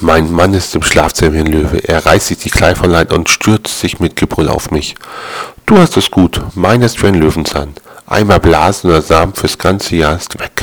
Mein Mann ist im Schlafzimmer wie ein Löwe. Er reißt sich die Kleiferlein und stürzt sich mit Gebrüll auf mich. Du hast es gut. Meiner ist wie ein Löwenzahn. Einmal blasen oder Samen fürs ganze Jahr ist weg.